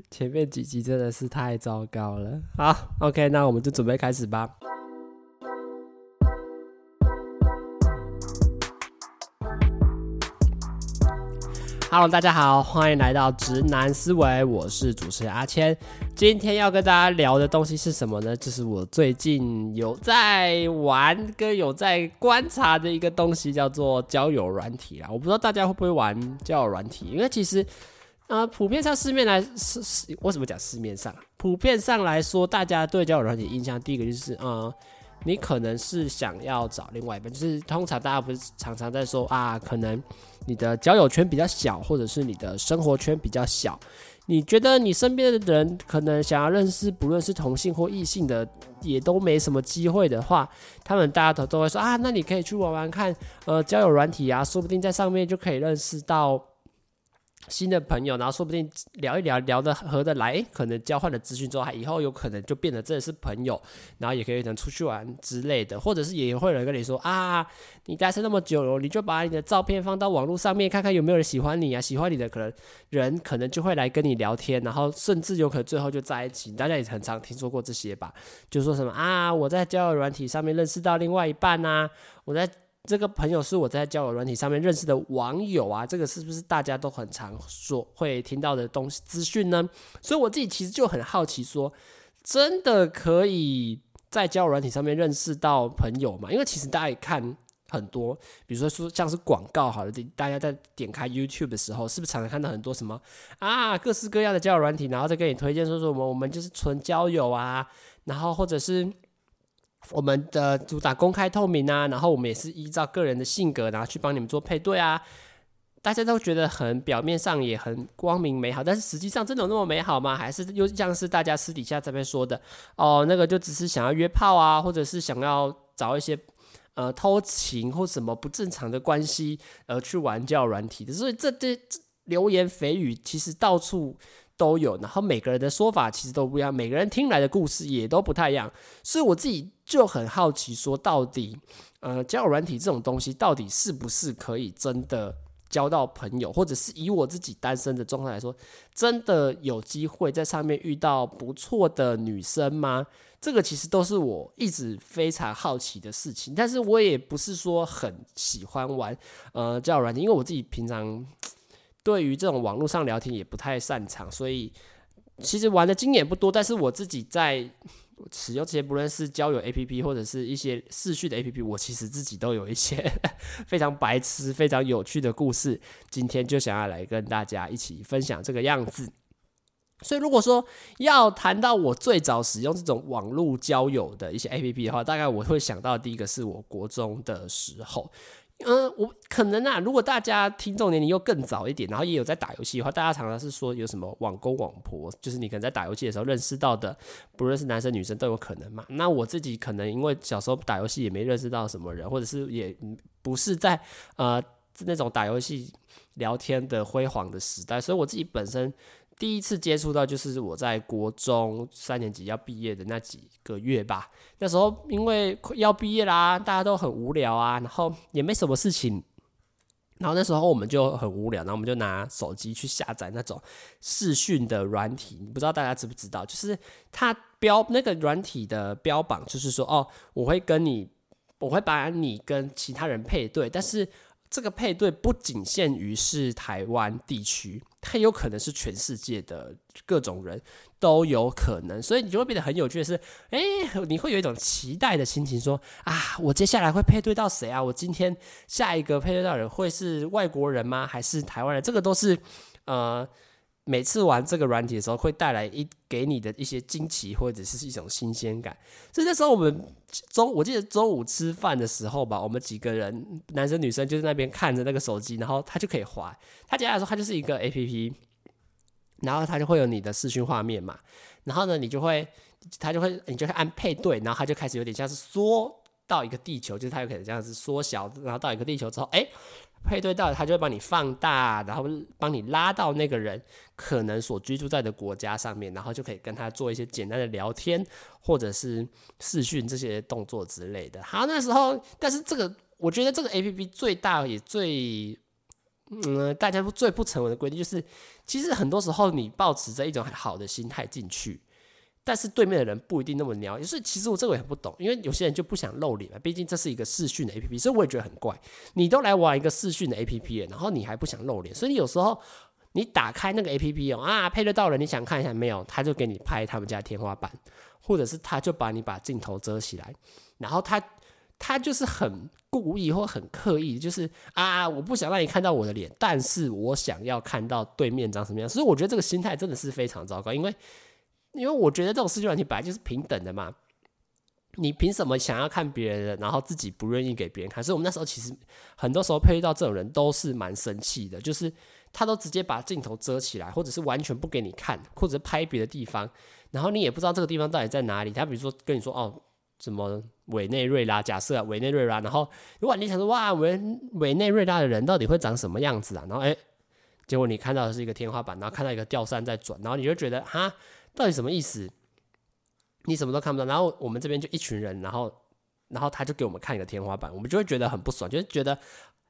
前面几集真的是太糟糕了。好，OK，那我们就准备开始吧。Hello，大家好，欢迎来到直男思维，我是主持人阿谦。今天要跟大家聊的东西是什么呢？就是我最近有在玩跟有在观察的一个东西，叫做交友软体啦。我不知道大家会不会玩交友软体，因为其实，呃，普遍上市面来是是，为什么讲市面上？普遍上来说，大家对交友软体印象，第一个就是，呃，你可能是想要找另外一半，就是通常大家不是常常在说啊，可能。你的交友圈比较小，或者是你的生活圈比较小，你觉得你身边的人可能想要认识，不论是同性或异性的，也都没什么机会的话，他们大家都都会说啊，那你可以去玩玩看，呃，交友软体啊，说不定在上面就可以认识到。新的朋友，然后说不定聊一聊，聊得合得来，可能交换了资讯之后，还以后有可能就变得真的是朋友，然后也可以能出去玩之类的，或者是也会有人跟你说啊，你单身那么久了，你就把你的照片放到网络上面，看看有没有人喜欢你啊，喜欢你的可能人可能就会来跟你聊天，然后甚至有可能最后就在一起。大家也很常听说过这些吧？就说什么啊，我在交友软体上面认识到另外一半啊，我在。这个朋友是我在交友软体上面认识的网友啊，这个是不是大家都很常说会听到的东西资讯呢？所以我自己其实就很好奇说，真的可以在交友软体上面认识到朋友吗？因为其实大家也看很多，比如说说像是广告好了，大家在点开 YouTube 的时候，是不是常常看到很多什么啊各式各样的交友软体，然后再给你推荐说说我们我们就是纯交友啊，然后或者是。我们的主打公开透明啊，然后我们也是依照个人的性格，然后去帮你们做配对啊。大家都觉得很表面上也很光明美好，但是实际上真的有那么美好吗？还是又像是大家私底下这边说的哦，那个就只是想要约炮啊，或者是想要找一些呃偷情或什么不正常的关系而去玩叫软体的。所以这这流言蜚语其实到处。都有，然后每个人的说法其实都不一样，每个人听来的故事也都不太一样，所以我自己就很好奇，说到底，呃，交友软体这种东西到底是不是可以真的交到朋友，或者是以我自己单身的状态来说，真的有机会在上面遇到不错的女生吗？这个其实都是我一直非常好奇的事情，但是我也不是说很喜欢玩呃交友软体，因为我自己平常。对于这种网络上聊天也不太擅长，所以其实玩的经验不多。但是我自己在使用这些，不论是交友 APP 或者是一些视讯的 APP，我其实自己都有一些 非常白痴、非常有趣的故事。今天就想要来跟大家一起分享这个样子。所以如果说要谈到我最早使用这种网络交友的一些 APP 的话，大概我会想到第一个是我国中的时候。嗯、我可能啊，如果大家听众年龄又更早一点，然后也有在打游戏的话，大家常常是说有什么网公网婆，就是你可能在打游戏的时候认识到的，不论是男生女生都有可能嘛。那我自己可能因为小时候打游戏也没认识到什么人，或者是也不是在呃那种打游戏聊天的辉煌的时代，所以我自己本身。第一次接触到就是我在国中三年级要毕业的那几个月吧。那时候因为要毕业啦，大家都很无聊啊，然后也没什么事情。然后那时候我们就很无聊，然后我们就拿手机去下载那种视讯的软体。不知道大家知不知道？就是它标那个软体的标榜，就是说哦，我会跟你，我会把你跟其他人配对，但是。这个配对不仅限于是台湾地区，它有可能是全世界的各种人都有可能，所以你就会变得很有趣的是，哎，你会有一种期待的心情，说啊，我接下来会配对到谁啊？我今天下一个配对到人会是外国人吗？还是台湾人？这个都是呃。每次玩这个软体的时候，会带来一给你的一些惊奇，或者是一种新鲜感。所以那时候我们中，我记得中午吃饭的时候吧，我们几个人，男生女生就在那边看着那个手机，然后他就可以滑。他简单来说，他就是一个 APP，然后他就会有你的视讯画面嘛。然后呢，你就会，他就会，你就会按配对，然后他就开始有点像是缩到一个地球，就是他有可能这样子缩小，然后到一个地球之后，哎。配对到，他就会帮你放大，然后帮你拉到那个人可能所居住在的国家上面，然后就可以跟他做一些简单的聊天，或者是视讯这些动作之类的。好，那时候，但是这个我觉得这个 APP 最大也最嗯，大家最不成文的规定就是，其实很多时候你抱持着一种很好的心态进去，但是对面的人不一定那么鸟。也是其实我这个也不懂，因为有些人就不想露脸嘛，毕竟这是一个视讯的 APP，所以我也觉得很怪。你都来玩一个视讯的 APP，然后你还不想露脸，所以有时候你打开那个 APP 哦啊，配对到了，你想看一下没有，他就给你拍他们家天花板，或者是他就把你把镜头遮起来，然后他。他就是很故意或很刻意，就是啊，我不想让你看到我的脸，但是我想要看到对面长什么样。所以我觉得这个心态真的是非常糟糕，因为因为我觉得这种视讯软体本来就是平等的嘛，你凭什么想要看别人的，然后自己不愿意给别人看？所以我们那时候其实很多时候配遇到这种人都是蛮生气的，就是他都直接把镜头遮起来，或者是完全不给你看，或者是拍别的地方，然后你也不知道这个地方到底在哪里。他比如说跟你说哦。什么委内瑞拉？假设啊，委内瑞拉。然后如果你想说哇，委委内瑞拉的人到底会长什么样子啊？然后哎，结果你看到的是一个天花板，然后看到一个吊扇在转，然后你就觉得哈，到底什么意思？你什么都看不到。然后我们这边就一群人，然后然后他就给我们看一个天花板，我们就会觉得很不爽，就是觉得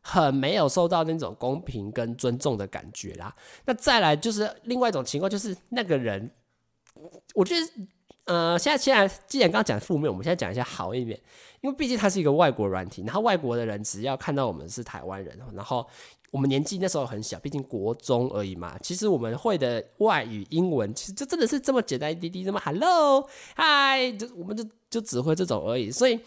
很没有受到那种公平跟尊重的感觉啦。那再来就是另外一种情况，就是那个人，我觉得。呃，现在现在既然刚刚讲负面，我们现在讲一下好一点，因为毕竟他是一个外国软体，然后外国的人只要看到我们是台湾人，然后我们年纪那时候很小，毕竟国中而已嘛。其实我们会的外语英文，其实就真的是这么简单一滴滴，这么 hello hi，就我们就就只会这种而已。所以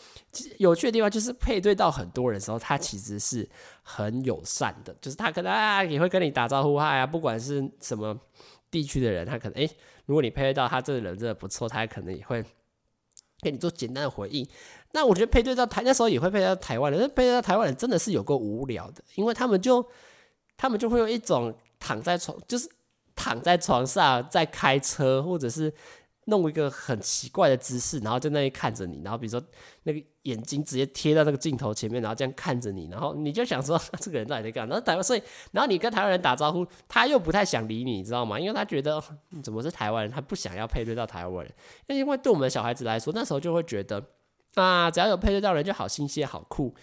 有趣的地方就是配对到很多人的时候，他其实是很友善的，就是他可能啊也会跟你打招呼嗨啊，不管是什么地区的人，他可能诶。如果你配对到他这个人真的不错，他可能也会给你做简单的回应。那我觉得配对到台那时候也会配对到台湾人，但配对到台湾人真的是有够无聊的，因为他们就他们就会有一种躺在床，就是躺在床上在开车，或者是。弄一个很奇怪的姿势，然后在那里看着你，然后比如说那个眼睛直接贴到那个镜头前面，然后这样看着你，然后你就想说 这个人到底在干嘛？然后台湾，所以然后你跟台湾人打招呼，他又不太想理你，你知道吗？因为他觉得怎么是台湾人，他不想要配对到台湾人。那因为对我们小孩子来说，那时候就会觉得啊，只要有配对到人就好新鲜、好酷，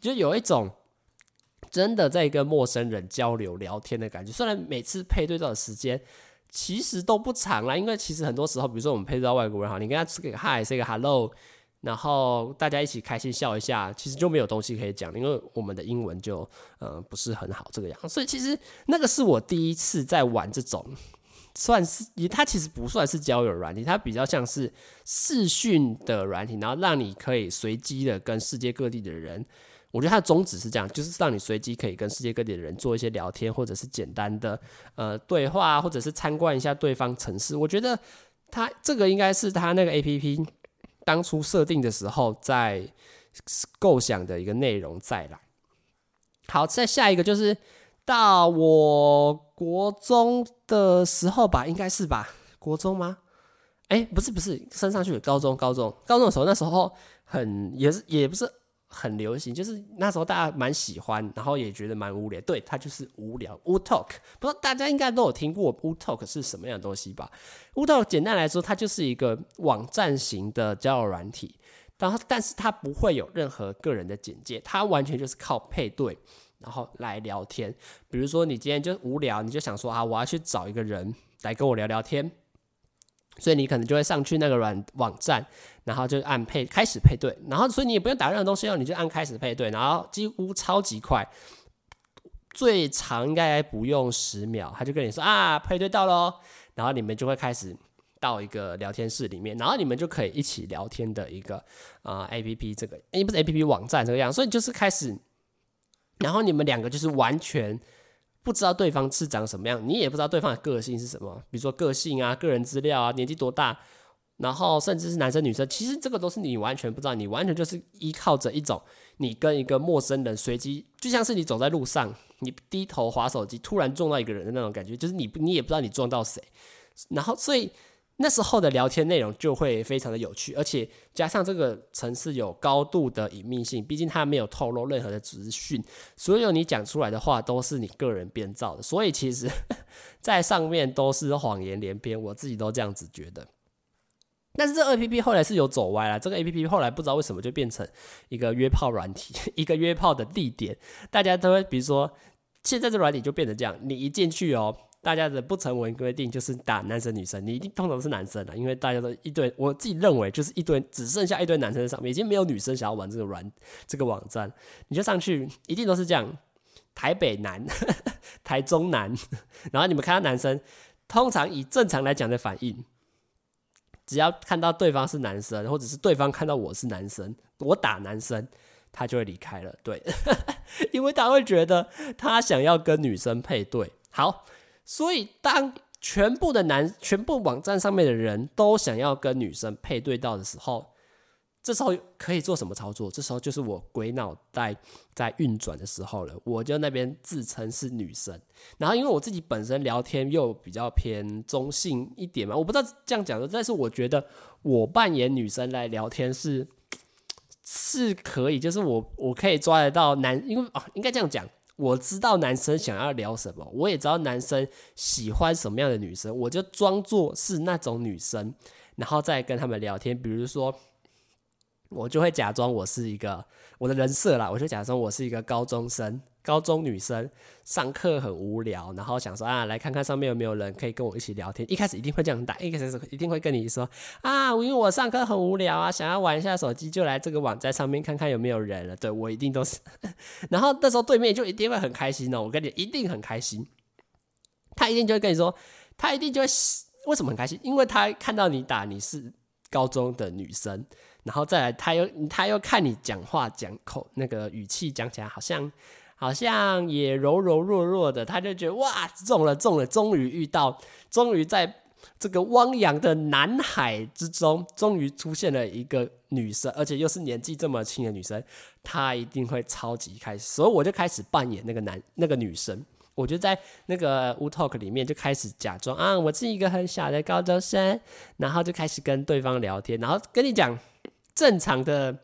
就有一种真的在跟陌生人交流聊天的感觉。虽然每次配对到的时间。其实都不长啦，因为其实很多时候，比如说我们配对到外国人哈，你跟他说个 hi，说个 hello，然后大家一起开心笑一下，其实就没有东西可以讲，因为我们的英文就呃不是很好这个样。所以其实那个是我第一次在玩这种，算是也它其实不算是交友软体，它比较像是视讯的软体，然后让你可以随机的跟世界各地的人。我觉得它的宗旨是这样，就是让你随机可以跟世界各地的人做一些聊天，或者是简单的呃对话，或者是参观一下对方城市。我觉得它这个应该是它那个 APP 当初设定的时候在构想的一个内容在啦。好，再下一个就是到我国中的时候吧，应该是吧？国中吗？哎、不是不是，升上去高中，高中高中的时候，那时候很也是也不是。很流行，就是那时候大家蛮喜欢，然后也觉得蛮无聊。对，它就是无聊。Wootalk，不知道大家应该都有听过 Wootalk 是什么样的东西吧？Wootalk 简单来说，它就是一个网站型的交友软体，然后但是它不会有任何个人的简介，它完全就是靠配对，然后来聊天。比如说你今天就无聊，你就想说啊，我要去找一个人来跟我聊聊天。所以你可能就会上去那个软网站，然后就按配开始配对，然后所以你也不用打任何东西哦，你就按开始配对，然后几乎超级快，最长应该不用十秒，他就跟你说啊，配对到喽，然后你们就会开始到一个聊天室里面，然后你们就可以一起聊天的一个啊、APP 这个，诶不是 APP 网站这个样，所以就是开始，然后你们两个就是完全。不知道对方是长什么样，你也不知道对方的个性是什么，比如说个性啊、个人资料啊、年纪多大，然后甚至是男生女生，其实这个都是你完全不知道，你完全就是依靠着一种你跟一个陌生人随机，就像是你走在路上，你低头滑手机，突然撞到一个人的那种感觉，就是你你也不知道你撞到谁，然后所以。那时候的聊天内容就会非常的有趣，而且加上这个城市有高度的隐秘性，毕竟它没有透露任何的资讯，所有你讲出来的话都是你个人编造的，所以其实，在上面都是谎言连篇，我自己都这样子觉得。但是这 APP 后来是有走歪了，这个 APP 后来不知道为什么就变成一个约炮软体，一个约炮的地点，大家都会比如说。现在这软体就变成这样，你一进去哦，大家的不成文规定就是打男生女生，你一定通常是男生了，因为大家都一堆，我自己认为就是一堆，只剩下一堆男生在上面，已经没有女生想要玩这个软这个网站，你就上去，一定都是这样，台北男、台中男，然后你们看到男生，通常以正常来讲的反应，只要看到对方是男生，或者是对方看到我是男生，我打男生。他就会离开了，对，因为他会觉得他想要跟女生配对。好，所以当全部的男、全部网站上面的人都想要跟女生配对到的时候，这时候可以做什么操作？这时候就是我鬼脑袋在运转的时候了。我就那边自称是女生，然后因为我自己本身聊天又比较偏中性一点嘛，我不知道这样讲的，但是我觉得我扮演女生来聊天是。是可以，就是我我可以抓得到男，因为哦，应该这样讲，我知道男生想要聊什么，我也知道男生喜欢什么样的女生，我就装作是那种女生，然后再跟他们聊天。比如说，我就会假装我是一个我的人设啦，我就假装我是一个高中生。高中女生上课很无聊，然后想说啊，来看看上面有没有人可以跟我一起聊天。一开始一定会这样打，一开始一定会跟你说啊，因为我上课很无聊啊，想要玩一下手机，就来这个网站上面看看有没有人了。对，我一定都是，然后那时候对面就一定会很开心哦，我跟你一定很开心，他一定就会跟你说，他一定就会为什么很开心？因为他看到你打你是高中的女生，然后再来他又他又看你讲话讲口那个语气讲起来好像。好像也柔柔弱弱的，他就觉得哇，中了中了，终于遇到，终于在这个汪洋的南海之中，终于出现了一个女生，而且又是年纪这么轻的女生，他一定会超级开心，所以我就开始扮演那个男那个女生，我就在那个 Wootalk 里面就开始假装啊，我是一个很小的高中生，然后就开始跟对方聊天，然后跟你讲正常的。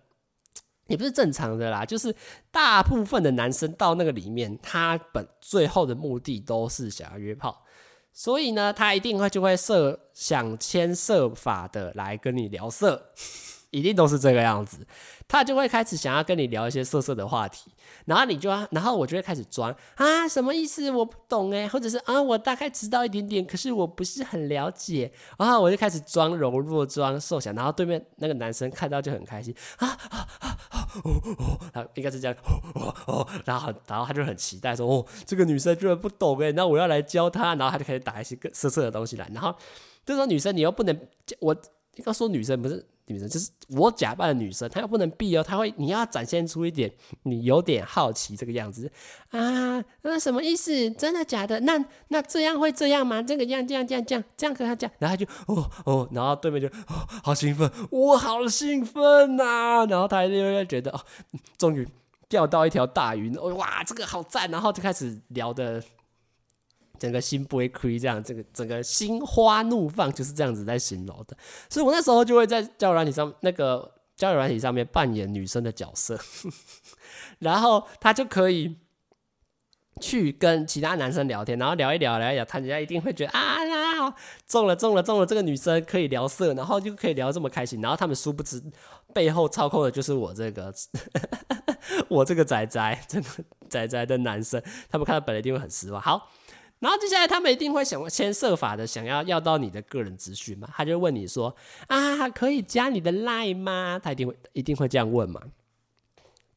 也不是正常的啦，就是大部分的男生到那个里面，他本最后的目的都是想要约炮，所以呢，他一定会就会设想牵设法的来跟你聊色，一定都是这个样子。他就会开始想要跟你聊一些色色的话题，然后你就要，然后我就会开始装啊，什么意思？我不懂诶，或者是啊，我大概知道一点点，可是我不是很了解，然后我就开始装柔弱，装瘦小，然后对面那个男生看到就很开心啊啊啊啊哦哦，他应该是这样哦哦哦，然后然后他就很期待说哦，这个女生居然不懂诶，那我要来教她，然后他就开始打一些个色色的东西来，然后这时候女生你又不能，我应该说女生不是。女生就是我假扮的女生，她又不能避哦，她会你要展现出一点你有点好奇这个样子啊，那什么意思？真的假的？那那这样会这样吗？这个样这样这样这样这样跟他讲，然后他就哦哦，然后对面就哦好兴奋，我好兴奋呐、然后他就会觉得哦，终于钓到一条大鱼哦，哇，这个好赞，然后就开始聊的。整个心不会亏，这样，这个整个心花怒放就是这样子在形容的。所以我那时候就会在交友软体上，那个交友软体上面扮演女生的角色，然后他就可以去跟其他男生聊天，然后聊一聊，聊一聊，他人家一定会觉得啊，中了，中了，中了，这个女生可以聊色，然后就可以聊这么开心。然后他们殊不知背后操控的就是我这个，我这个仔仔，这个仔仔的男生，他们看到本来一定会很失望。好。然后接下来他们一定会想先设法的想要要到你的个人资讯嘛，他就问你说啊，可以加你的 line 吗？他一定会一定会这样问嘛。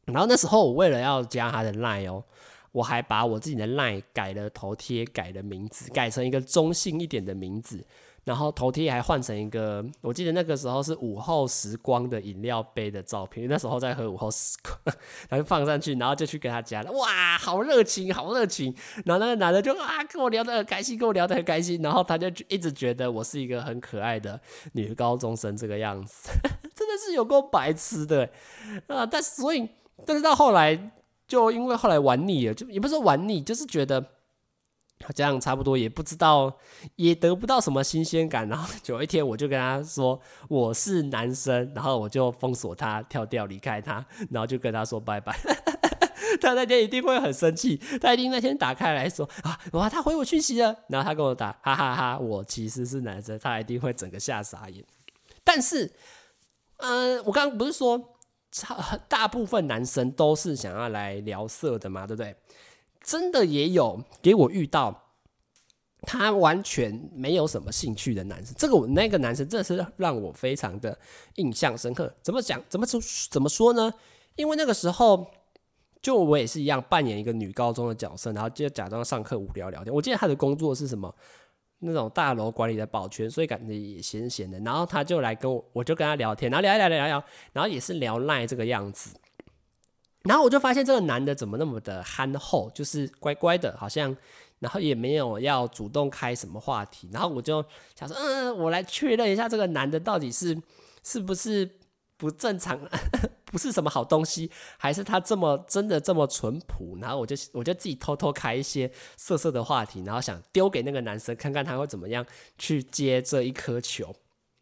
然后那时候我为了要加他的 line 哦，我还把我自己的 line 改了头贴，改了名字，改成一个中性一点的名字。然后头贴还换成一个，我记得那个时候是午后时光的饮料杯的照片，那时候在喝午后时光，然后放上去，然后就去跟他加了，哇，好热情，好热情。然后那个男的就啊，跟我聊得很开心，跟我聊得很开心。然后他就一直觉得我是一个很可爱的女高中生这个样子，真的是有够白痴的啊！但是所以，但是到后来，就因为后来玩腻了，就也不是说玩腻，就是觉得。这样差不多也不知道，也得不到什么新鲜感。然后有一天，我就跟他说我是男生，然后我就封锁他，跳掉离开他，然后就跟他说拜拜。他那天一定会很生气，他一定那天打开来说啊，哇，他回我讯息了。然后他跟我打，哈哈哈，我其实是男生，他一定会整个吓傻眼。但是，嗯、呃，我刚刚不是说，大部分男生都是想要来聊色的嘛，对不对？真的也有给我遇到。他完全没有什么兴趣的男生，这个我那个男生真的是让我非常的印象深刻。怎么讲？怎么说？怎么说呢？因为那个时候，就我也是一样扮演一个女高中的角色，然后就假装上课无聊聊天。我记得他的工作是什么？那种大楼管理的保全，所以感觉也闲闲的。然后他就来跟我，我就跟他聊天，然后聊一聊聊聊，然后也是聊赖这个样子。然后我就发现这个男的怎么那么的憨厚，就是乖乖的，好像。然后也没有要主动开什么话题，然后我就想说，嗯，我来确认一下这个男的到底是 是不是不正常，不是什么好东西，还是他这么真的这么淳朴？然后我就我就自己偷偷开一些色色的话题，然后想丢给那个男生看看他会怎么样去接这一颗球。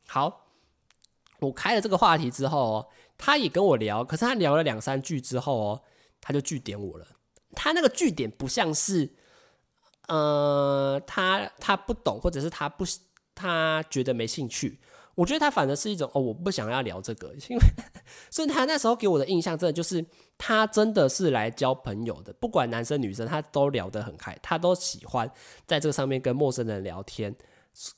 好，我开了这个话题之后哦，他也跟我聊，可是他聊了两三句之后哦，他就拒点我了。他那个拒点不像是。呃，他他不懂，或者是他不，他觉得没兴趣。我觉得他反而是一种哦，我不想要聊这个，因为所以他那时候给我的印象，真的就是他真的是来交朋友的，不管男生女生，他都聊得很开，他都喜欢在这个上面跟陌生人聊天。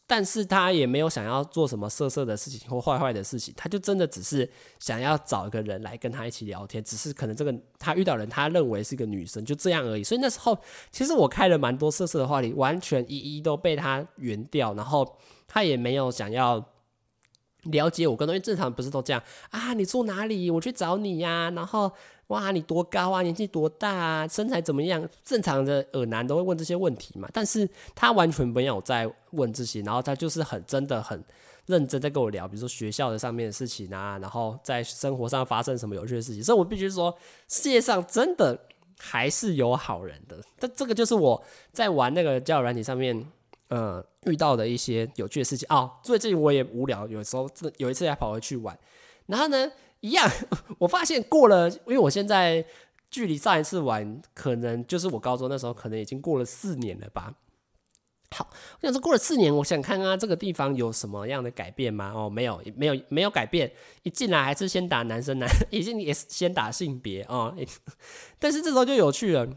但是他也没有想要做什么色色的事情或坏坏的事情，他就真的只是想要找一个人来跟他一起聊天，只是可能这个他遇到人，他认为是个女生，就这样而已。所以那时候其实我开了蛮多色色的话题，完全一一都被他圆掉，然后他也没有想要了解我，跟因为正常不是都这样啊？你住哪里？我去找你呀，然后。哇，你多高啊？年纪多大啊？身材怎么样？正常的耳男都会问这些问题嘛。但是他完全没有在问这些，然后他就是很真的很认真在跟我聊，比如说学校的上面的事情啊，然后在生活上发生什么有趣的事情。所以我必须说，世界上真的还是有好人的。但这个就是我在玩那个交友软体上面，呃，遇到的一些有趣的事情哦。最近我也无聊，有时候有一次还跑回去玩，然后呢，一样，我发现过了，因为我现在距离上一次玩，可能就是我高中那时候，可能已经过了四年了吧。好，我想说过了四年，我想看看这个地方有什么样的改变吗？哦，没有，没有，没有改变。一进来还是先打男生 男，已经也是先打性别哦。但是这时候就有趣了，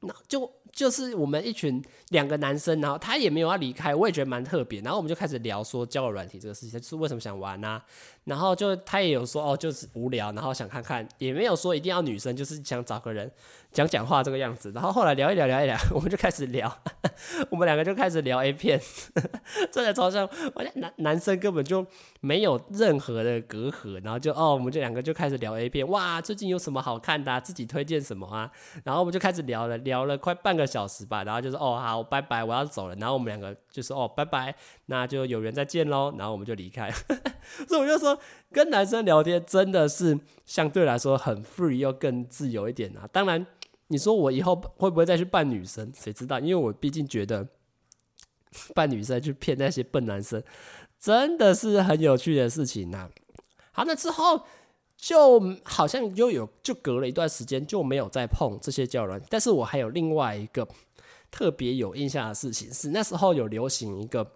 那就。就是我们一群两个男生，然后他也没有要离开，我也觉得蛮特别。然后我们就开始聊说交友软体这个事情，就是为什么想玩啊？然后就他也有说哦，就是无聊，然后想看看，也没有说一定要女生，就是想找个人讲讲话这个样子。然后后来聊一聊，聊一聊，我们就开始聊，我们两个就开始聊 A 片，真的超像，我男男生根本就没有任何的隔阂，然后就哦，我们这两个就开始聊 A 片，哇，最近有什么好看的？自己推荐什么啊？然后我们就开始聊了，聊了快半个小时吧，然后就说哦好，拜拜，我要走了。然后我们两个就说哦拜拜，那就有缘再见喽。然后我们就离开。所以我就说，跟男生聊天真的是相对来说很 free 又更自由一点啊。当然，你说我以后会不会再去扮女生，谁知道？因为我毕竟觉得扮女生去骗那些笨男生，真的是很有趣的事情呐。好，那之后。就好像又有就隔了一段时间就没有再碰这些交友软，但是我还有另外一个特别有印象的事情是，那时候有流行一个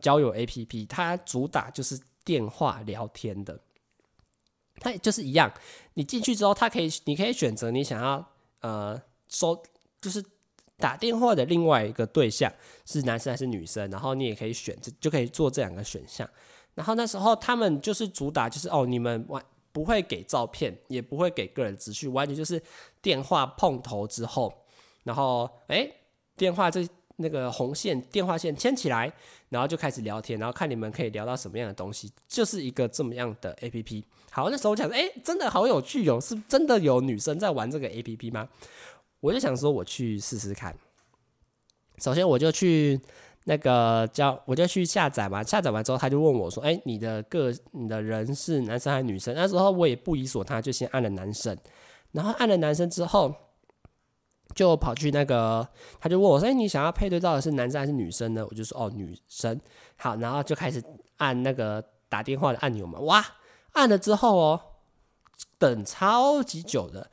交友 APP，它主打就是电话聊天的，它就是一样，你进去之后，它可以你可以选择你想要呃收就是打电话的另外一个对象是男生还是女生，然后你也可以选就就可以做这两个选项，然后那时候他们就是主打就是哦你们玩。不会给照片，也不会给个人资讯，完全就是电话碰头之后，然后哎，电话这那个红线电话线牵起来，然后就开始聊天，然后看你们可以聊到什么样的东西，就是一个这么样的 APP。好，那时候我想说，哎，真的好有趣哦，是真的有女生在玩这个 APP 吗？我就想说，我去试试看。首先，我就去。那个叫我就去下载嘛，下载完之后他就问我说：“哎，你的个你的人是男生还是女生？”那时候我也不疑所他，就先按了男生。然后按了男生之后，就跑去那个，他就问我说：“哎，你想要配对到的是男生还是女生呢？”我就说：“哦，女生。”好，然后就开始按那个打电话的按钮嘛。哇，按了之后哦，等超级久的。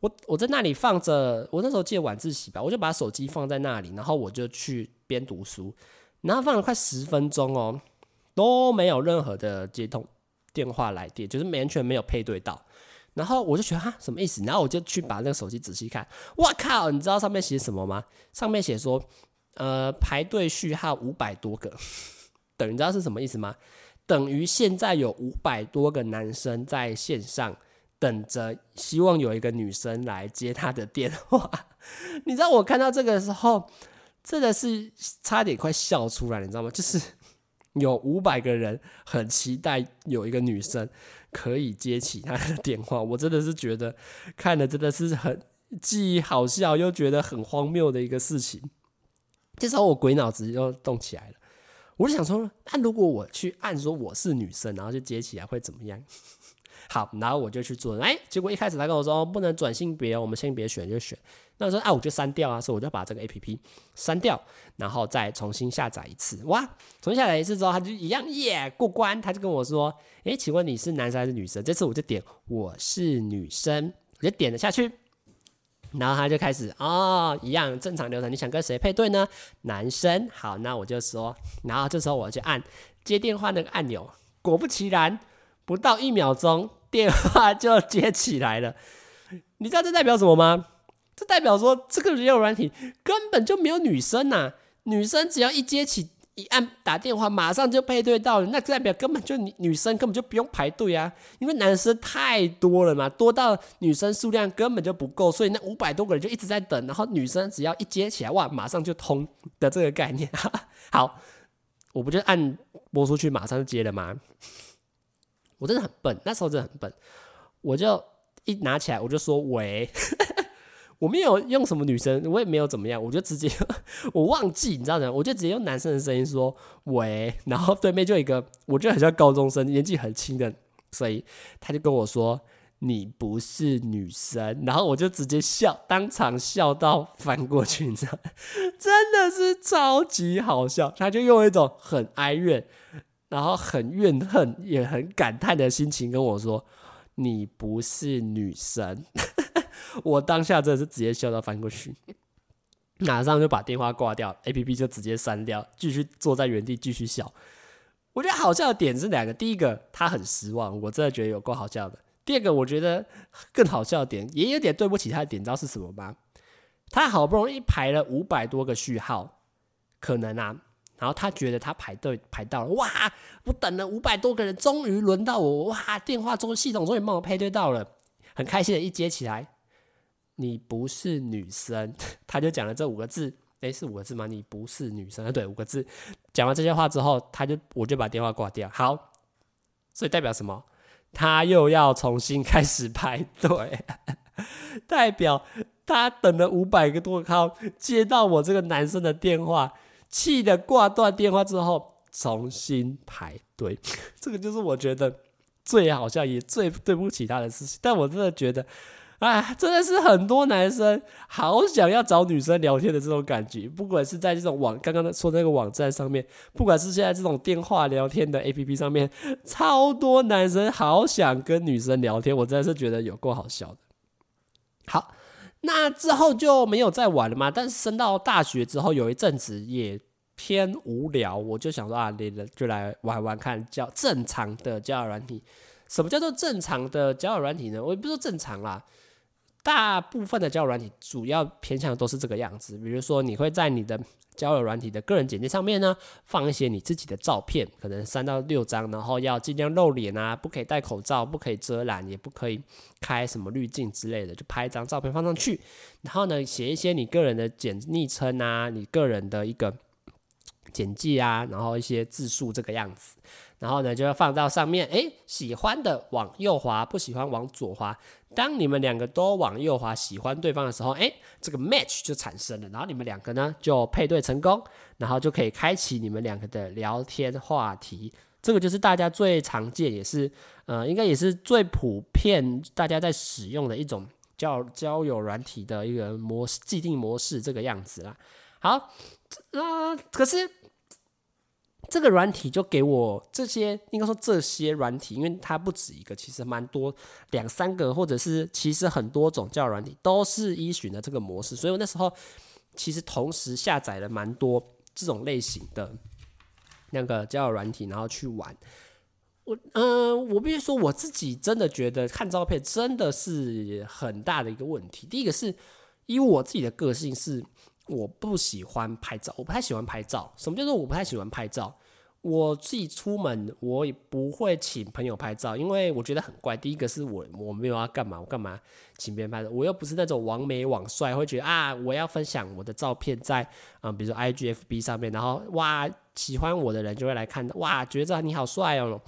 我我在那里放着，我那时候记得晚自习吧，我就把手机放在那里，然后我就去边读书，然后放了快十分钟哦，都没有任何的接通电话来电，就是完全没有配对到。然后我就觉得哈什么意思？然后我就去把那个手机仔细看，我靠！你知道上面写什么吗？上面写说，呃，排队序号五百多个，等于知道是什么意思吗？等于现在有五百多个男生在线上等着，希望有一个女生来接他的电话。你知道我看到这个时候，真的是差点快笑出来，你知道吗？就是 有五百个人很期待有一个女生。可以接起他的电话，我真的是觉得看了真的是很既好笑又觉得很荒谬的一个事情。这时候我鬼脑子就动起来了，我就想说，那如果我去按说我是女生，然后就接起来会怎么样？好，然后我就去做，哎，结果一开始他跟我说不能转性别，我们性别选就选。那我说啊，我就删掉啊，所以我就把这个 APP 删掉，然后再重新下载一次。哇，重新下载一次之后，他就一样耶过关。他就跟我说，哎，请问你是男生还是女生？这次我就点我是女生，我就点了下去，然后他就开始哦，一样正常流程。你想跟谁配对呢？男生。好，那我就说，然后这时候我就按接电话那个按钮，果不其然，不到一秒钟。电话就接起来了，你知道这代表什么吗？这代表说这个交友软体根本就没有女生呐、女生只要一接起一按打电话，马上就配对到了，那代表根本就女女生根本就不用排队啊，因为男生太多了嘛，多到女生数量根本就不够，所以那五百多个人就一直在等，然后女生只要一接起来，哇，马上就通的这个概念。好，我不就按拨出去，马上就接了吗？我真的很笨，那时候真的很笨，我就一拿起来我就说喂，我没有用什么女生，我也没有怎么样，我就直接 我忘记你知道吗？我就直接用男生的声音说喂，然后对面就一个我觉得很像高中生，年纪很轻的，所以他就跟我说你不是女生，然后我就直接笑，当场笑到翻过去，你知道？真的是超级好笑，他就用一种很哀怨。然后很怨恨，也很感叹的心情跟我说：“你不是女神。”我当下真的是直接笑到翻过去，马上就把电话挂掉，APP 就直接删掉，继续坐在原地继续笑。我觉得好笑的点是两个：第一个，他很失望，我真的觉得有够好笑的；第二个，我觉得更好笑的点，也有点对不起他的点，你知道是什么吗？他好不容易排了五百多个序号，可能啊。然后他觉得他排队排到了，哇！我等了五百多个人，终于轮到我，哇！电话中系统终于帮我配对到了，很开心的一接起来，你不是女生，他就讲了这五个字，诶，是五个字吗？你不是女生，对，五个字。讲完这些话之后，他就我就把电话挂掉。好，所以代表什么？他又要重新开始排队，代表他等了五百个多号，接到我这个男生的电话。气得挂断电话之后，重新排队，这个就是我觉得最好笑也最对不起他的事情。但我真的觉得，哎，真的是很多男生好想要找女生聊天的这种感觉。不管是在这种网刚刚说那个网站上面，不管是现在这种电话聊天的 APP 上面，超多男生好想跟女生聊天。我真的是觉得有够好笑的。好。那之后就没有再玩了嘛？但是升到大学之后，有一阵子也偏无聊，我就想说啊，你就来玩玩看，叫正常的交友软体。什么叫做正常的交友软体呢？我也不说正常啦。大部分的交友软体主要偏向都是这个样子，比如说你会在你的交友软体的个人简介上面呢，放一些你自己的照片，可能三到六张，然后要尽量露脸啊，不可以戴口罩，不可以遮拦，也不可以开什么滤镜之类的，就拍一张照片放上去，然后呢，写一些你个人的简昵称啊，你个人的一个简介啊，然后一些字数这个样子。然后呢，就要放到上面，诶，喜欢的往右滑，不喜欢往左滑。当你们两个都往右滑，喜欢对方的时候，诶，这个 match 就产生了。然后你们两个呢，就配对成功，然后就可以开启你们两个的聊天话题。这个就是大家最常见，也是呃，应该也是最普遍大家在使用的一种交交友软体的一个模式，既定模式这个样子啦。好，那、可是。这个软体就给我这些，应该说这些软体，因为它不止一个，其实蛮多，两三个，或者是其实很多种交友软体都是依循的这个模式，所以我那时候其实同时下载了蛮多这种类型的那个交友软体，然后去玩。我嗯、我必须说，我自己真的觉得看照片真的是很大的一个问题。第一个是，以我自己的个性是，我不喜欢拍照，我不太喜欢拍照。什么叫做我不太喜欢拍照？我自己出门，我也不会请朋友拍照，因为我觉得很怪。第一个是我我没有要干嘛，我干嘛请别人拍照？我又不是那种网美网帅，会觉得啊，我要分享我的照片在嗯，比如说 IGFB 上面，然后哇，喜欢我的人就会来看，哇，觉得你好帅哦。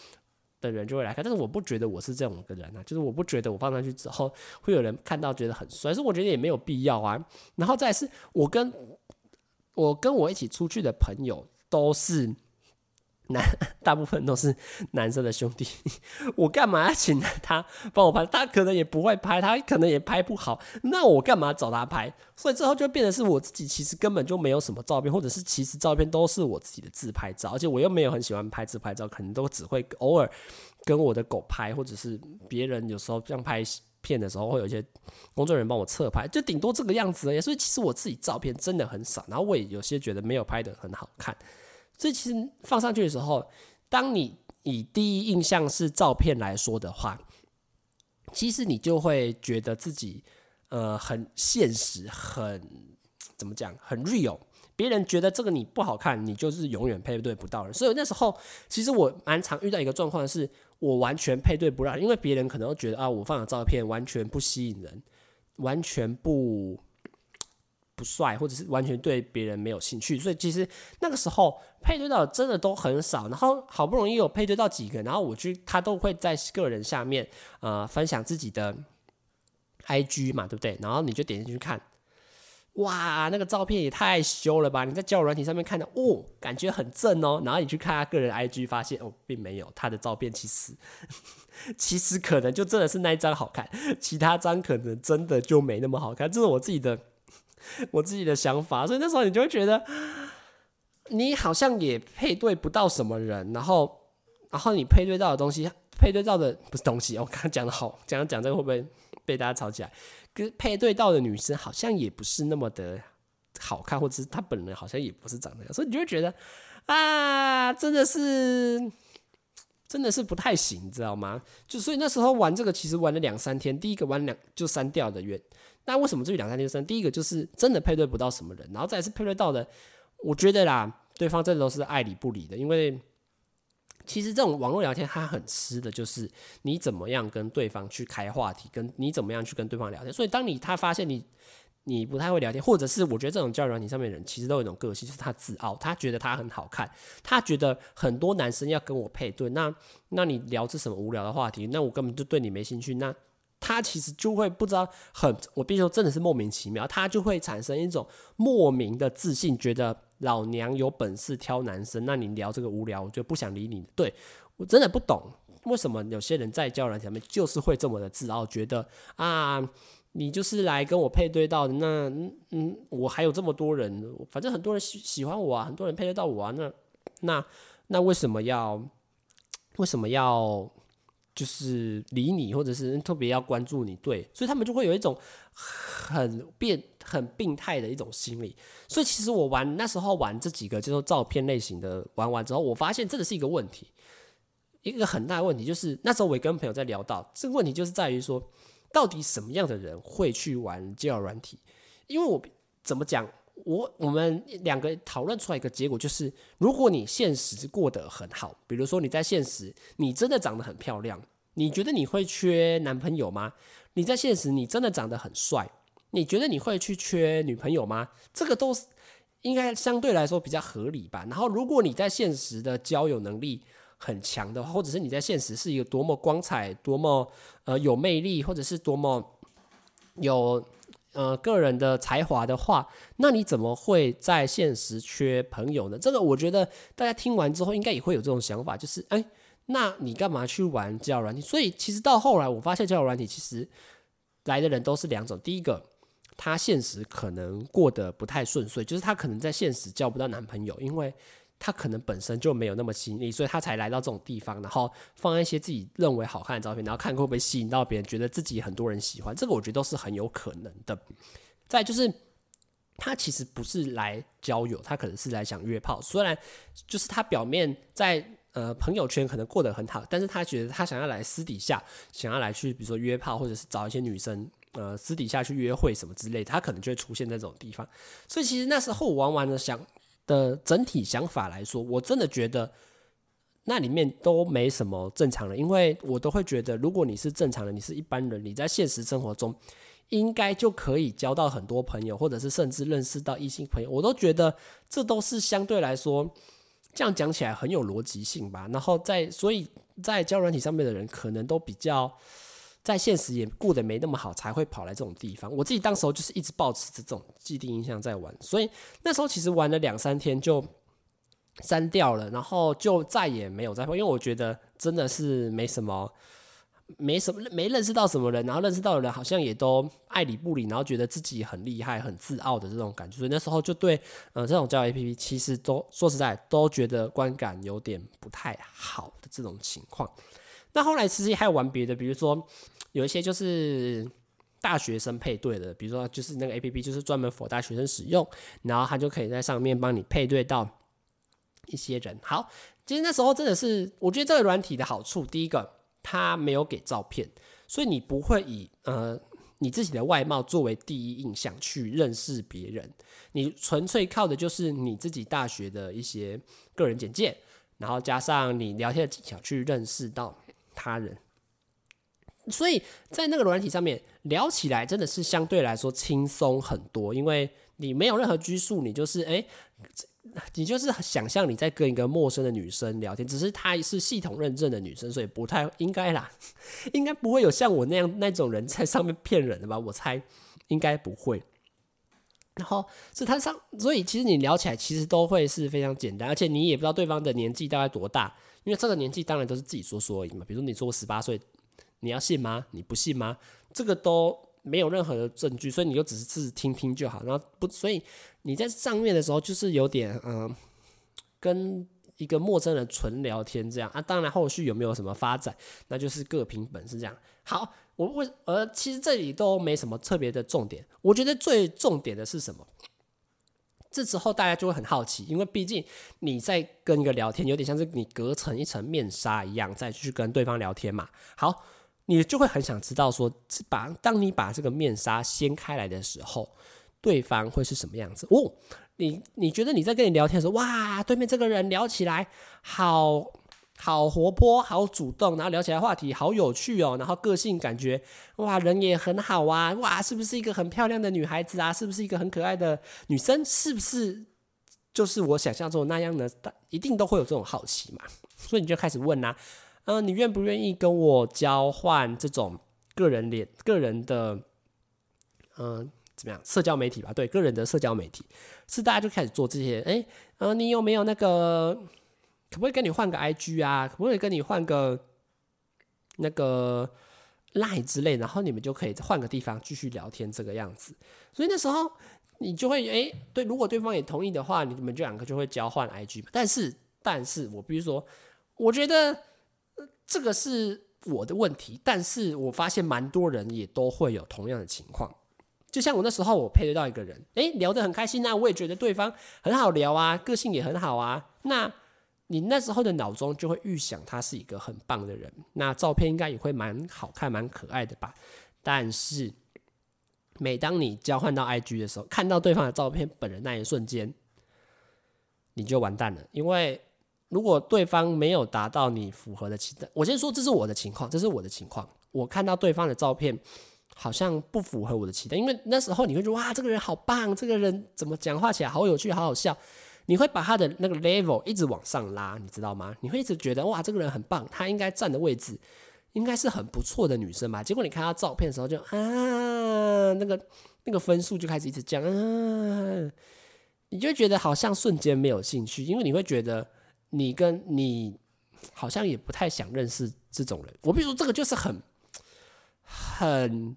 的人就会来看，但是我不觉得我是这种个人啊，就是我不觉得我放上去之后会有人看到觉得很帅，所以我觉得也没有必要啊。然后再是我跟我跟我一起出去的朋友都是。男大部分都是男生的兄弟，我干嘛要请他帮我拍？他可能也不会拍，他可能也拍不好，那我干嘛找他拍？所以最后就变成是我自己，其实根本就没有什么照片，或者是其实照片都是我自己的自拍照，而且我又没有很喜欢拍自拍照，可能都只会偶尔跟我的狗拍，或者是别人有时候这样拍片的时候，会有一些工作人员帮我侧拍，就顶多这个样子而已。所以其实我自己照片真的很少，然后我也有些觉得没有拍得很好看。所以其实放上去的时候，当你以第一印象是照片来说的话，其实你就会觉得自己呃很现实，很怎么讲，很 real。别人觉得这个你不好看，你就是永远配对不到人。所以那时候其实我蛮常遇到一个状况，是我完全配对不到，因为别人可能都觉得啊，我放的照片完全不吸引人，完全不。不帅，或者是完全对别人没有兴趣，所以其实那个时候配对到真的都很少。然后好不容易有配对到几个，然后我去他都会在个人下面呃分享自己的 IG 嘛，对不对？然后你就点进去看，哇，那个照片也太修了吧！你在交友软体上面看到哦，感觉很正哦。然后你去看他个人 IG，发现哦，并没有他的照片，其实 其实可能就真的是那一张好看，其他张可能真的就没那么好看。这是我自己的。我自己的想法，所以那时候你就会觉得，你好像也配对不到什么人，然后，然后你配对到的东西，配对到的不是东西，我刚刚讲的好，讲讲这个会不会被大家吵起来？跟配对到的女生好像也不是那么的好看，或者是她本人好像也不是长那样，所以你就会觉得啊，真的是，真的是不太行，你知道吗？就所以那时候玩这个，其实玩了两三天，第一个玩两就删掉的原。那为什么至于两三天生？第一个就是真的配对不到什么人，然后再是配对到的，我觉得啦，对方真的都是爱理不理的。因为其实这种网络聊天，它很吃的就是你怎么样跟对方去开话题，跟你怎么样去跟对方聊天。所以当你他发现你你不太会聊天，或者是我觉得这种交友软体上面的人其实都有一种个性，就是他自傲，他觉得他很好看，他觉得很多男生要跟我配对，那那你聊这什么无聊的话题？那我根本就对你没兴趣。那他其实就会不知道很，我必须说真的是莫名其妙，他就会产生一种莫名的自信，觉得老娘有本事挑男生，那你聊这个无聊，我就不想理你。对，我真的不懂为什么有些人在交友软件上面就是会这么的自傲，觉得啊，你就是来跟我配对到的，那嗯，我还有这么多人，反正很多人喜喜欢我啊，很多人配对到我啊，那那那为什么要为什么要？就是理你，或者是特别要关注你，对，所以他们就会有一种很变、很病态的一种心理。所以其实我玩那时候玩这几个就是照片类型的，玩完之后，我发现真的是一个问题，一个很大的问题就是那时候我也跟朋友在聊到这个问题，就是在于说，到底什么样的人会去玩交友软体？因为我怎么讲，我我们两个讨论出来一个结果就是，如果你现实过得很好，比如说你在现实你真的长得很漂亮。你觉得你会缺男朋友吗？你在现实你真的长得很帅，你觉得你会去缺女朋友吗？这个都是应该相对来说比较合理吧。然后，如果你在现实的交友能力很强的话，或者是你在现实是一个多么光彩、多么呃有魅力，或者是多么有呃个人的才华的话，那你怎么会在现实缺朋友呢？这个我觉得大家听完之后应该也会有这种想法，就是哎。那你干嘛去玩交友软体？所以其实到后来，我发现交友软体其实来的人都是两种。第一个，他现实可能过得不太顺遂，就是他可能在现实交不到男朋友，因为他可能本身就没有那么吸引力，所以他才来到这种地方，然后放一些自己认为好看的照片，然后看会不会吸引到别人，觉得自己很多人喜欢。这个我觉得都是很有可能的。再就是，他其实不是来交友，他可能是来想约炮。虽然就是他表面在。呃朋友圈可能过得很好，但是他觉得他想要来私底下，想要来去比如说约炮，或者是找一些女生，呃私底下去约会什么之类的，他可能就会出现在这种地方。所以其实那时候我玩完的想的整体想法来说，我真的觉得那里面都没什么正常人，因为我都会觉得，如果你是正常人，你是一般人，你在现实生活中。应该就可以交到很多朋友，或者是甚至认识到异性朋友，我都觉得这都是相对来说，这样讲起来很有逻辑性吧。然后在所以在交友软体上面的人，可能都比较在现实也过得没那么好，才会跑来这种地方。我自己当时候就是一直抱持这种既定印象在玩，所以那时候其实玩了两三天就删掉了，然后就再也没有再碰，因为我觉得真的是没什么。没什么，没认识到什么人，然后认识到的人好像也都爱理不理，然后觉得自己很厉害、很自傲的这种感觉，所以那时候就对，呃，这种交友 APP 其实都说实在都觉得观感有点不太好的这种情况。那后来其实还有玩别的，比如说有一些就是大学生配对的，比如说就是那个 APP 就是专门 for 大学生使用，然后他就可以在上面帮你配对到一些人。好，其实那时候真的是，我觉得这个软体的好处，第一个。它没有给照片，所以你不会以呃你自己的外貌作为第一印象去认识别人，你纯粹靠的就是你自己大学的一些个人简介，然后加上你聊天的技巧去认识到他人。所以在那个软体上面聊起来真的是相对来说轻松很多，因为你没有任何拘束，你就是哎。诶你就是想象你在跟一个陌生的女生聊天，只是她是系统认证的女生，所以不太应该啦，应该不会有像我那样那种人在上面骗人的吧？我猜应该不会。然后是他上，所以其实你聊起来其实都会是非常简单，而且你也不知道对方的年纪大概多大，因为这个年纪当然都是自己说说而已嘛。比如说你说我十八岁，你要信吗？你不信吗？这个都。没有任何的证据，所以你就只是听听就好。然后不，所以你在上面的时候就是有点嗯、跟一个陌生人纯聊天这样啊。当然后续有没有什么发展，那就是各凭本事这样。好，我我呃，其实这里都没什么特别的重点。我觉得最重点的是什么？这时候大家就会很好奇，因为毕竟你在跟一个聊天，有点像是你隔层一层面纱一样，再去跟对方聊天嘛。好。你就会很想知道说，把当你把这个面纱掀开来的时候，对方会是什么样子哦？你你觉得你在跟你聊天的时候，哇，对面这个人聊起来好好活泼，好主动，然后聊起来话题好有趣哦，然后个性感觉哇，人也很好啊，哇，是不是一个很漂亮的女孩子啊？是不是一个很可爱的女生？是不是就是我想象中那样呢？一定都会有这种好奇嘛，所以你就开始问啊。嗯、呃，你愿不愿意跟我交换这种个人脸、个人的，嗯、怎么样？社交媒体吧，对，个人的社交媒体，是大家就开始做这些。哎，呃，你有没有那个？可不可以跟你换个 IG 啊？可不可以跟你换个那个 Line 之类？然后你们就可以换个地方继续聊天，这个样子。所以那时候你就会，哎，对，如果对方也同意的话，你们就两个就会交换 IG。但是，但是我比如说，我觉得。这个是我的问题，但是我发现蛮多人也都会有同样的情况。就像我那时候，我配对到一个人，诶，聊得很开心啊，我也觉得对方很好聊啊，个性也很好啊。那你那时候的脑中就会预想他是一个很棒的人，那照片应该也会蛮好看、蛮可爱的吧？但是每当你交换到 IG 的时候，看到对方的照片本人那一瞬间，你就完蛋了，因为。如果对方没有达到你符合的期待，我先说这是我的情况，这是我的情况。我看到对方的照片好像不符合我的期待，因为那时候你会觉得哇，这个人好棒，这个人怎么讲话起来好有趣，好好笑。你会把他的那个 level 一直往上拉，你知道吗？你会一直觉得哇，这个人很棒，他应该站的位置应该是很不错的女生吧？结果你看他照片的时候就啊，那个那个分数就开始一直降啊，你就觉得好像瞬间没有兴趣，因为你会觉得。你跟你好像也不太想认识这种人。我比如说，这个就是很很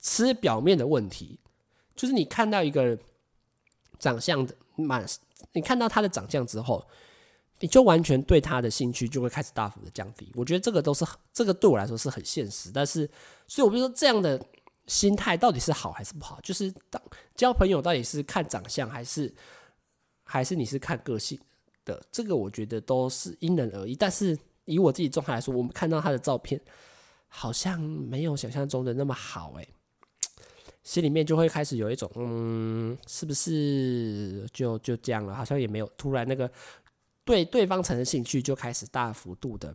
吃表面的问题，就是你看到一个长相的满，你看到他的长相之后，你就完全对他的兴趣就会开始大幅的降低。我觉得这个都是这个对我来说是很现实。但是，所以我比如说，这样的心态到底是好还是不好？就是当交朋友到底是看长相，还是还是你是看个性？的，这个我觉得都是因人而异。但是以我自己状态来说，我们看到他的照片，好像没有想象中的那么好诶，心里面就会开始有一种嗯，是不是就就这样了？好像也没有突然那个对对方产生兴趣，就开始大幅度的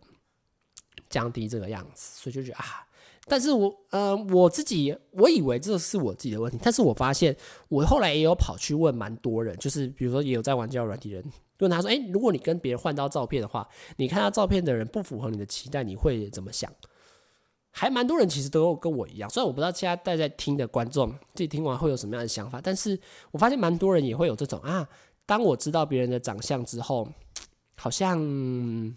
降低这个样子，所以就觉得啊。但是我呃我自己我以为这是我自己的问题，但是我发现我后来也有跑去问蛮多人，就是比如说也有在玩交友软体人，问他说，诶，如果你跟别人换到照片的话，你看到照片的人不符合你的期待，你会怎么想？还蛮多人其实都跟我一样，虽然我不知道现在大家听的观众自己听完会有什么样的想法，但是我发现蛮多人也会有这种啊，当我知道别人的长相之后，好像。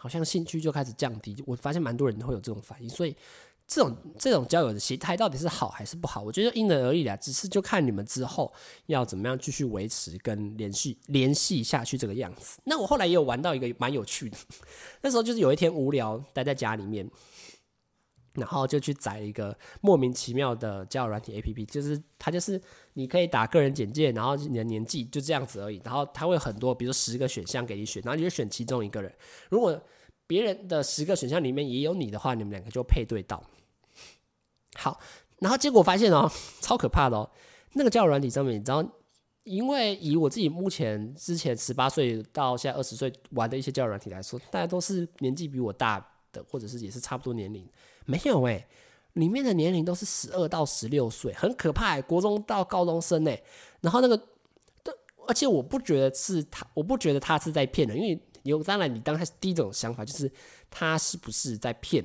好像兴趣就开始降低，我发现蛮多人都会有这种反应，所以这种这种交友的心态到底是好还是不好？我觉得因人而异啦，只是就看你们之后要怎么样继续维持跟联系联系下去这个样子。那我后来也有玩到一个蛮有趣的，那时候就是有一天无聊待在家里面，然后就去载一个莫名其妙的交友软体 APP，就是它就是你可以打个人简介，然后你的年纪就这样子而已，然后它会很多，比如说十个选项给你选，然后你就选其中一个人，如果别人的十个选项里面也有你的话，你们两个就配对到。好，然后结果发现哦，超可怕的哦，那个交友软体上面，你知道，因为以我自己目前之前十八岁到现在二十岁玩的一些交友软体来说，大家都是年纪比我大的，或者是也是差不多年龄。没有诶，里面的年龄都是十二到十六岁，很可怕诶，国中到高中生诶。然后那个，而且我不觉得是他，我不觉得他是在骗人，因为。有，当然，你当时第一种想法就是他是不是在骗？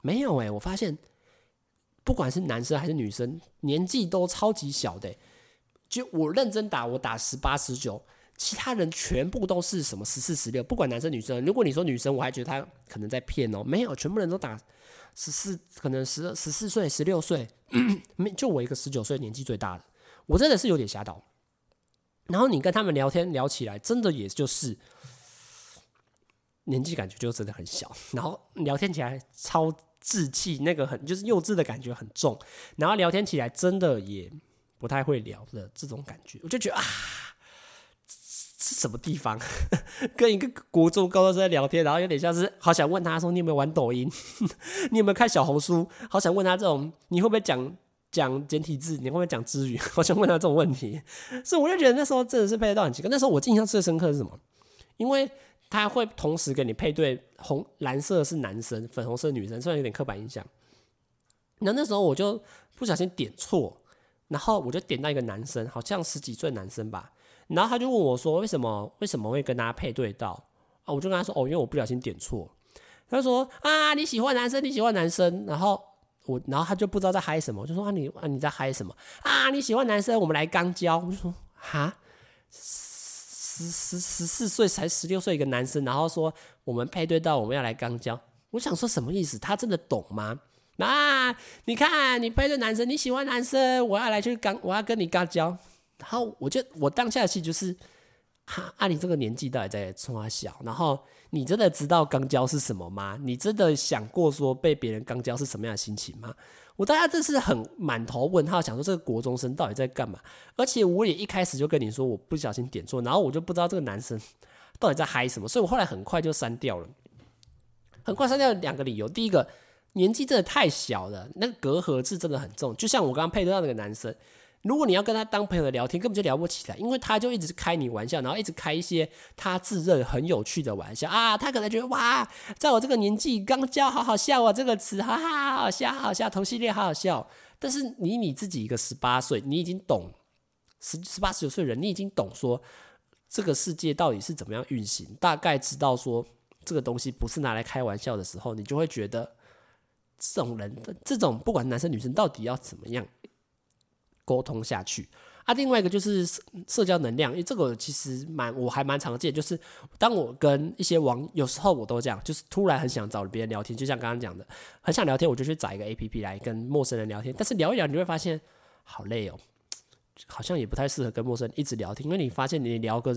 没有诶，我发现不管是男生还是女生，年纪都超级小的。就我认真打，我打十八、十九，其他人全部都是什么十四、十六，不管男生女生。如果你说女生，我还觉得他可能在骗哦。没有，全部人都打十四，可能十十四岁、十六岁，没就我一个十九岁年纪最大的，我真的是有点吓到。然后你跟他们聊天聊起来，真的也就是。年纪感觉就真的很小，然后聊天起来超稚气，那个很就是幼稚的感觉很重，然后聊天起来真的也不太会聊的这种感觉，我就觉得啊，是什么地方？跟一个国中高中生在聊天，然后有点像是好想问他说，你有没有玩抖音？你有没有看小红书？好想问他这种，你会不会讲讲简体字？你会不会讲日语？好想问他这种问题，所以我就觉得那时候真的是配得到很奇怪。那时候我印象最深刻是什么？因为。他会同时给你配对，红蓝色是男生，粉红色女生，虽然有点刻板印象。那那时候我就不小心点错，然后我就点到一个男生，好像十几岁男生吧。然后他就问我说：“为什么为什么会跟他配对到？”啊，我就跟他说：“哦，因为我不小心点错。”他说：“啊，你喜欢男生，你喜欢男生。”然后我，然后他就不知道在嗨什么，我就说：“啊，你啊你在嗨什么？啊，你喜欢男生，我们来肛交。”我就说：“哈。”十十十四岁才十六岁一个男生，然后说我们配对到我们要来肛交，我想说什么意思？他真的懂吗？啊，你看你配对男生，你喜欢男生，我要来去肛，我要跟你肛交，然后我就我当下的戏就是，哈，啊，你这个年纪到底在冲三小？然后你真的知道肛交是什么吗？你真的想过说被别人肛交是什么样的心情吗？我大家这是很满头问号，想说这个国中生到底在干嘛？而且我也一开始就跟你说，我不小心点错，然后我就不知道这个男生到底在嗨什么，所以我后来很快就删掉了，很快删掉两个理由。第一个，年纪真的太小了，那个隔阂是真的很重，就像我刚刚配对到那个男生。如果你要跟他当朋友的聊天，根本就聊不起来，因为他就一直开你玩笑，然后一直开一些他自认很有趣的玩笑啊。他可能觉得哇，在我这个年纪刚交，好好笑啊，这个词哈哈，好好笑，好笑，同系列好好笑。但是你你自己一个十八岁，你已经懂十十八十九岁人，你已经懂说这个世界到底是怎么样运行，大概知道说这个东西不是拿来开玩笑的时候，你就会觉得这种人，这种不管男生女生，到底要怎么样。沟通下去啊，另外一个就是社交能量，因为这个其实蛮我还蛮常见，就是当我跟一些网有时候我都这样，就是突然很想找别人聊天，就像刚刚讲的，很想聊天，我就去找一个 APP 来跟陌生人聊天，但是聊一聊你会发现好累哦，好像也不太适合跟陌生人一直聊天，因为你发现你聊个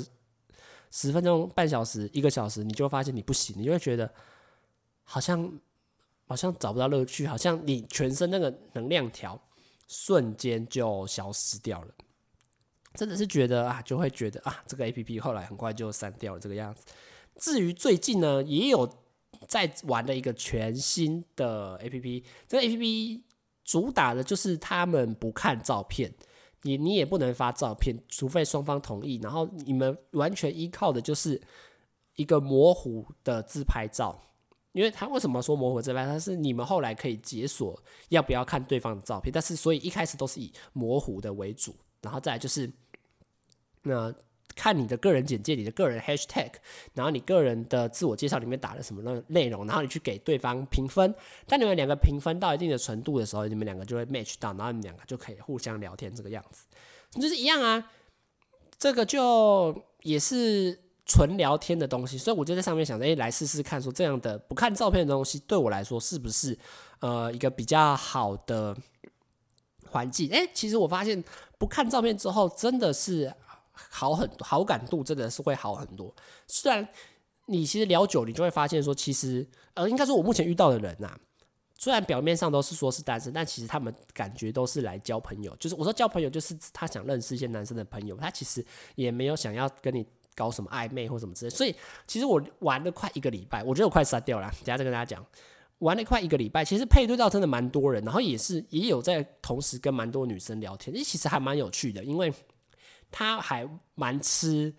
十分钟、半小时、一个小时，你就会发现你不行，你就会觉得好像好像找不到乐趣，好像你全身那个能量条。瞬间就消失掉了，真的是觉得啊，就会觉得啊，这个 A P P 后来很快就删掉了这个样子。至于最近呢，也有在玩的一个全新的 A P P，这个 A P P 主打的就是他们不看照片，你你也不能发照片，除非双方同意，然后你们完全依靠的就是一个模糊的自拍照。因为他为什么说模糊自拍？他是你们后来可以解锁要不要看对方的照片，但是所以一开始都是以模糊的为主，然后再来就是那看你的个人简介、你的个人 hashtag，然后你个人的自我介绍里面打了什么内内容，然后你去给对方评分。当你们两个评分到一定的程度的时候，你们两个就会 match 到，然后你们两个就可以互相聊天这个样子，就是一样啊。这个就也是。纯聊天的东西，所以我就在上面想着，哎，来试试看，说这样的不看照片的东西，对我来说是不是呃一个比较好的环境？哎，其实我发现不看照片之后，真的是好很多，好感度真的是会好很多。虽然你其实聊久，你就会发现说，其实呃，应该说我目前遇到的人呐、虽然表面上都是说是单身，但其实他们感觉都是来交朋友。就是我说交朋友，就是他想认识一些男生的朋友，他其实也没有想要跟你。搞什么暧昧或什么之类，所以其实我玩了快一个礼拜，我觉得我快删掉了。等下再跟大家讲，玩了快一个礼拜，其实配对到真的蛮多人，然后也是也有在同时跟蛮多女生聊天，其实还蛮有趣的，因为他还蛮吃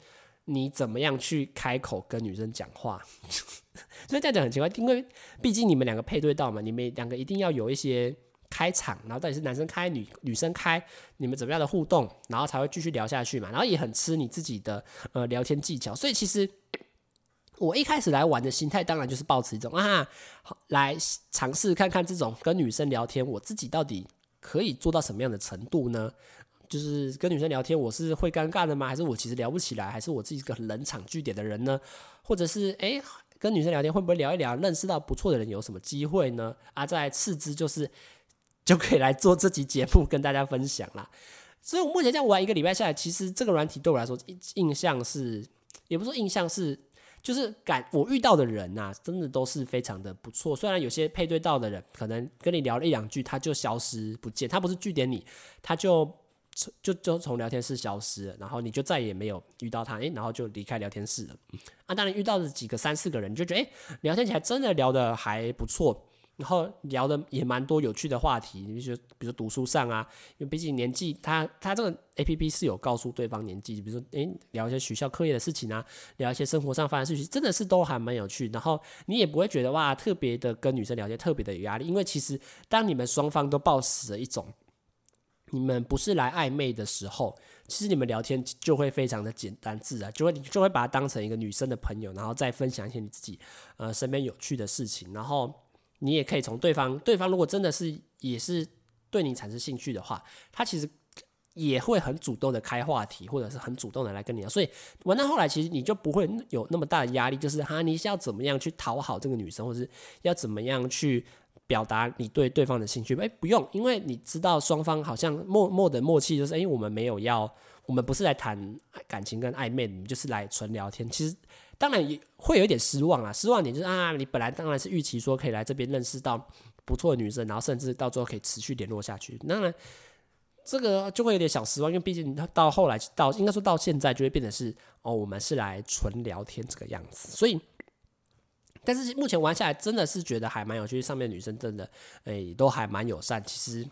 你怎么样去开口跟女生讲话，所以这样讲很奇怪，因为毕竟你们两个配对到嘛，你们两个一定要有一些。开场，然后到底是男生开女女生开，你们怎么样的互动，然后才会继续聊下去嘛？然后也很吃你自己的呃聊天技巧，所以其实我一开始来玩的心态，当然就是保持一种啊，来尝试看看这种跟女生聊天，我自己到底可以做到什么样的程度呢？就是跟女生聊天，我是会尴尬的吗？还是我其实聊不起来？还是我自己是个很冷场据点的人呢？或者是哎，跟女生聊天会不会聊一聊，认识到不错的人有什么机会呢？啊，再次之就是。就可以来做这集节目跟大家分享啦。所以，我目前这样玩一个礼拜下来，其实这个软体对我来说印象是，也不是说印象是，就是感我遇到的人呐、真的都是非常的不错。虽然有些配对到的人，可能跟你聊了一两句，他就消失不见，他不是句点你，他就就就从聊天室消失了，然后你就再也没有遇到他，诶，然后就离开聊天室了。啊，当然遇到的几个三四个人，你就觉得诶，聊天起来真的聊得还不错。然后聊的也蛮多有趣的话题，你比如说，比如说读书上啊，因为毕竟年纪，他他这个 A P P 是有告诉对方年纪，比如说，诶，聊一些学校课业的事情啊，聊一些生活上发生事情，真的是都还蛮有趣。然后你也不会觉得哇，特别的跟女生聊天特别的有压力，因为其实当你们双方都抱持着一种你们不是来暧昧的时候，其实你们聊天就会非常的简单自然，就会就会把它当成一个女生的朋友，然后再分享一些你自己呃身边有趣的事情，然后。你也可以从对方，对方如果真的是也是对你产生兴趣的话，他其实也会很主动的开话题，或者是很主动的来跟你聊。所以玩到后来，其实你就不会有那么大的压力，就是哈，你是要怎么样去讨好这个女生，或者是要怎么样去表达你对对方的兴趣？哎，不用，因为你知道双方好像默默的默契，就是哎，我们没有要，我们不是来谈感情跟暧昧，你们就是来纯聊天。其实。当然也会有一点失望啊，失望点就是啊，你本来当然是预期说可以来这边认识到不错的女生，然后甚至到最后可以持续联络下去。当然，这个就会有点小失望，因为毕竟到后来到应该说到现在就会变成是哦，我们是来纯聊天这个样子。所以，但是目前玩下来真的是觉得还蛮有趣，上面女生真的诶都还蛮友善，其实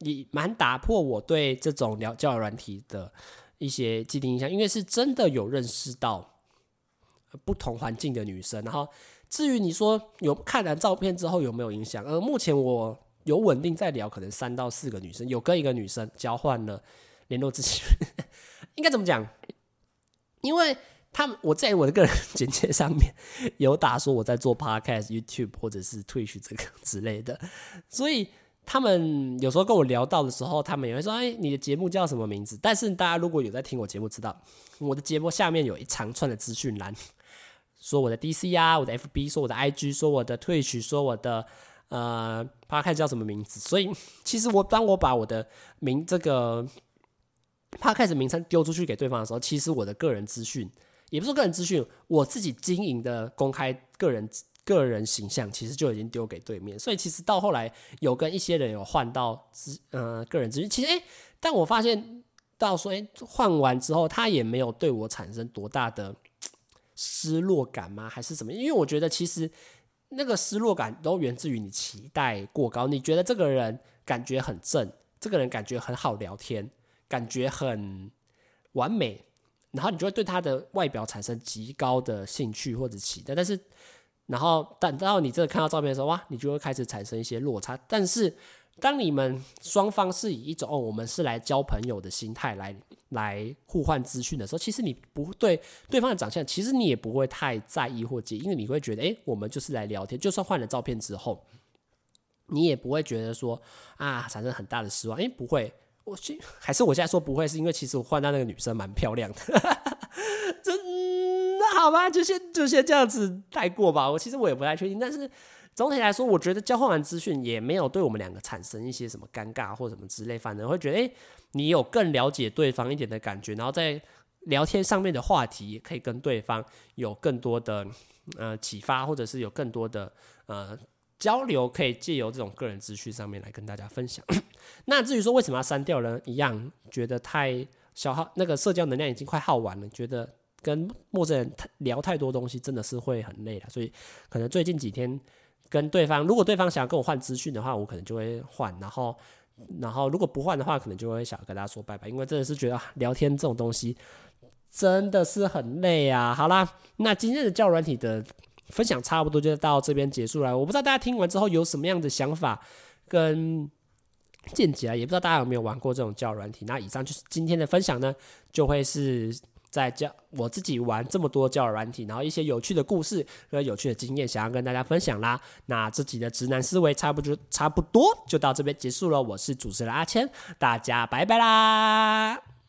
也蛮打破我对这种聊交友软体的一些既定印象，因为是真的有认识到。不同环境的女生，然后至于你说有看完照片之后有没有影响？呃，目前我有稳定在聊，可能三到四个女生，有跟一个女生交换了联络资讯，应该怎么讲？因为他们我在我的个人简介上面有打说我在做 Podcast、YouTube 或者是 Twitch 这个之类的，所以他们有时候跟我聊到的时候，他们也会说：“哎，你的节目叫什么名字？”但是大家如果有在听我节目，知道我的节目下面有一长串的资讯栏。说我的 DC 啊，我的 FB，说我的 IG，说我的 Twitch，说我的呃 Podcast 叫什么名字？所以其实我当我把我的名这个 Podcast 名称丢出去给对方的时候，其实我的个人资讯也不是个人资讯，我自己经营的公开个人个人形象，其实就已经丢给对面。所以其实到后来有跟一些人有换到资呃个人资讯，其实诶，但我发现到说，哎，换完之后他也没有对我产生多大的失落感吗？还是什么？因为我觉得其实那个失落感都源自于你期待过高，你觉得这个人感觉很正，这个人感觉很好聊天，感觉很完美，然后你就会对他的外表产生极高的兴趣或者期待，但是，然后等到你真的看到照片的时候，哇，你就会开始产生一些落差，但是。当你们双方是以一种哦，我们是来交朋友的心态来来互换资讯的时候，其实你不对对方的长相，其实你也不会太在意或介意，因为你会觉得，诶，我们就是来聊天。就算换了照片之后，你也不会觉得说啊，产生很大的失望。诶，不会，我还是我现在说不会，是因为其实我换到那个女生蛮漂亮的，真那好吧，就先就先这样子带过吧。我其实我也不太确定，但是。总体来说，我觉得交换完资讯也没有对我们两个产生一些什么尴尬或什么之类，反而会觉得，诶，你有更了解对方一点的感觉，然后在聊天上面的话题可以跟对方有更多的呃启发，或者是有更多的呃交流，可以借由这种个人资讯上面来跟大家分享。那至于说为什么要删掉呢？一样觉得太消耗那个社交能量已经快耗完了，觉得跟陌生人聊太多东西真的是会很累了，所以可能最近几天。跟对方，如果对方想要跟我换资讯的话，我可能就会换。然后，然后如果不换的话，可能就会想跟大家说拜拜，因为真的是觉得聊天这种东西真的是很累啊。好啦，那今天的教软体的分享差不多就到这边结束了。我不知道大家听完之后有什么样的想法跟见解啊，也不知道大家有没有玩过这种教软体。那以上就是今天的分享呢，就会是。在教我自己玩这么多教软体，然后一些有趣的故事和有趣的经验，想要跟大家分享啦。那自己的直男思维差不多差不多就到这边结束了。我是主持人阿谦，大家拜拜啦。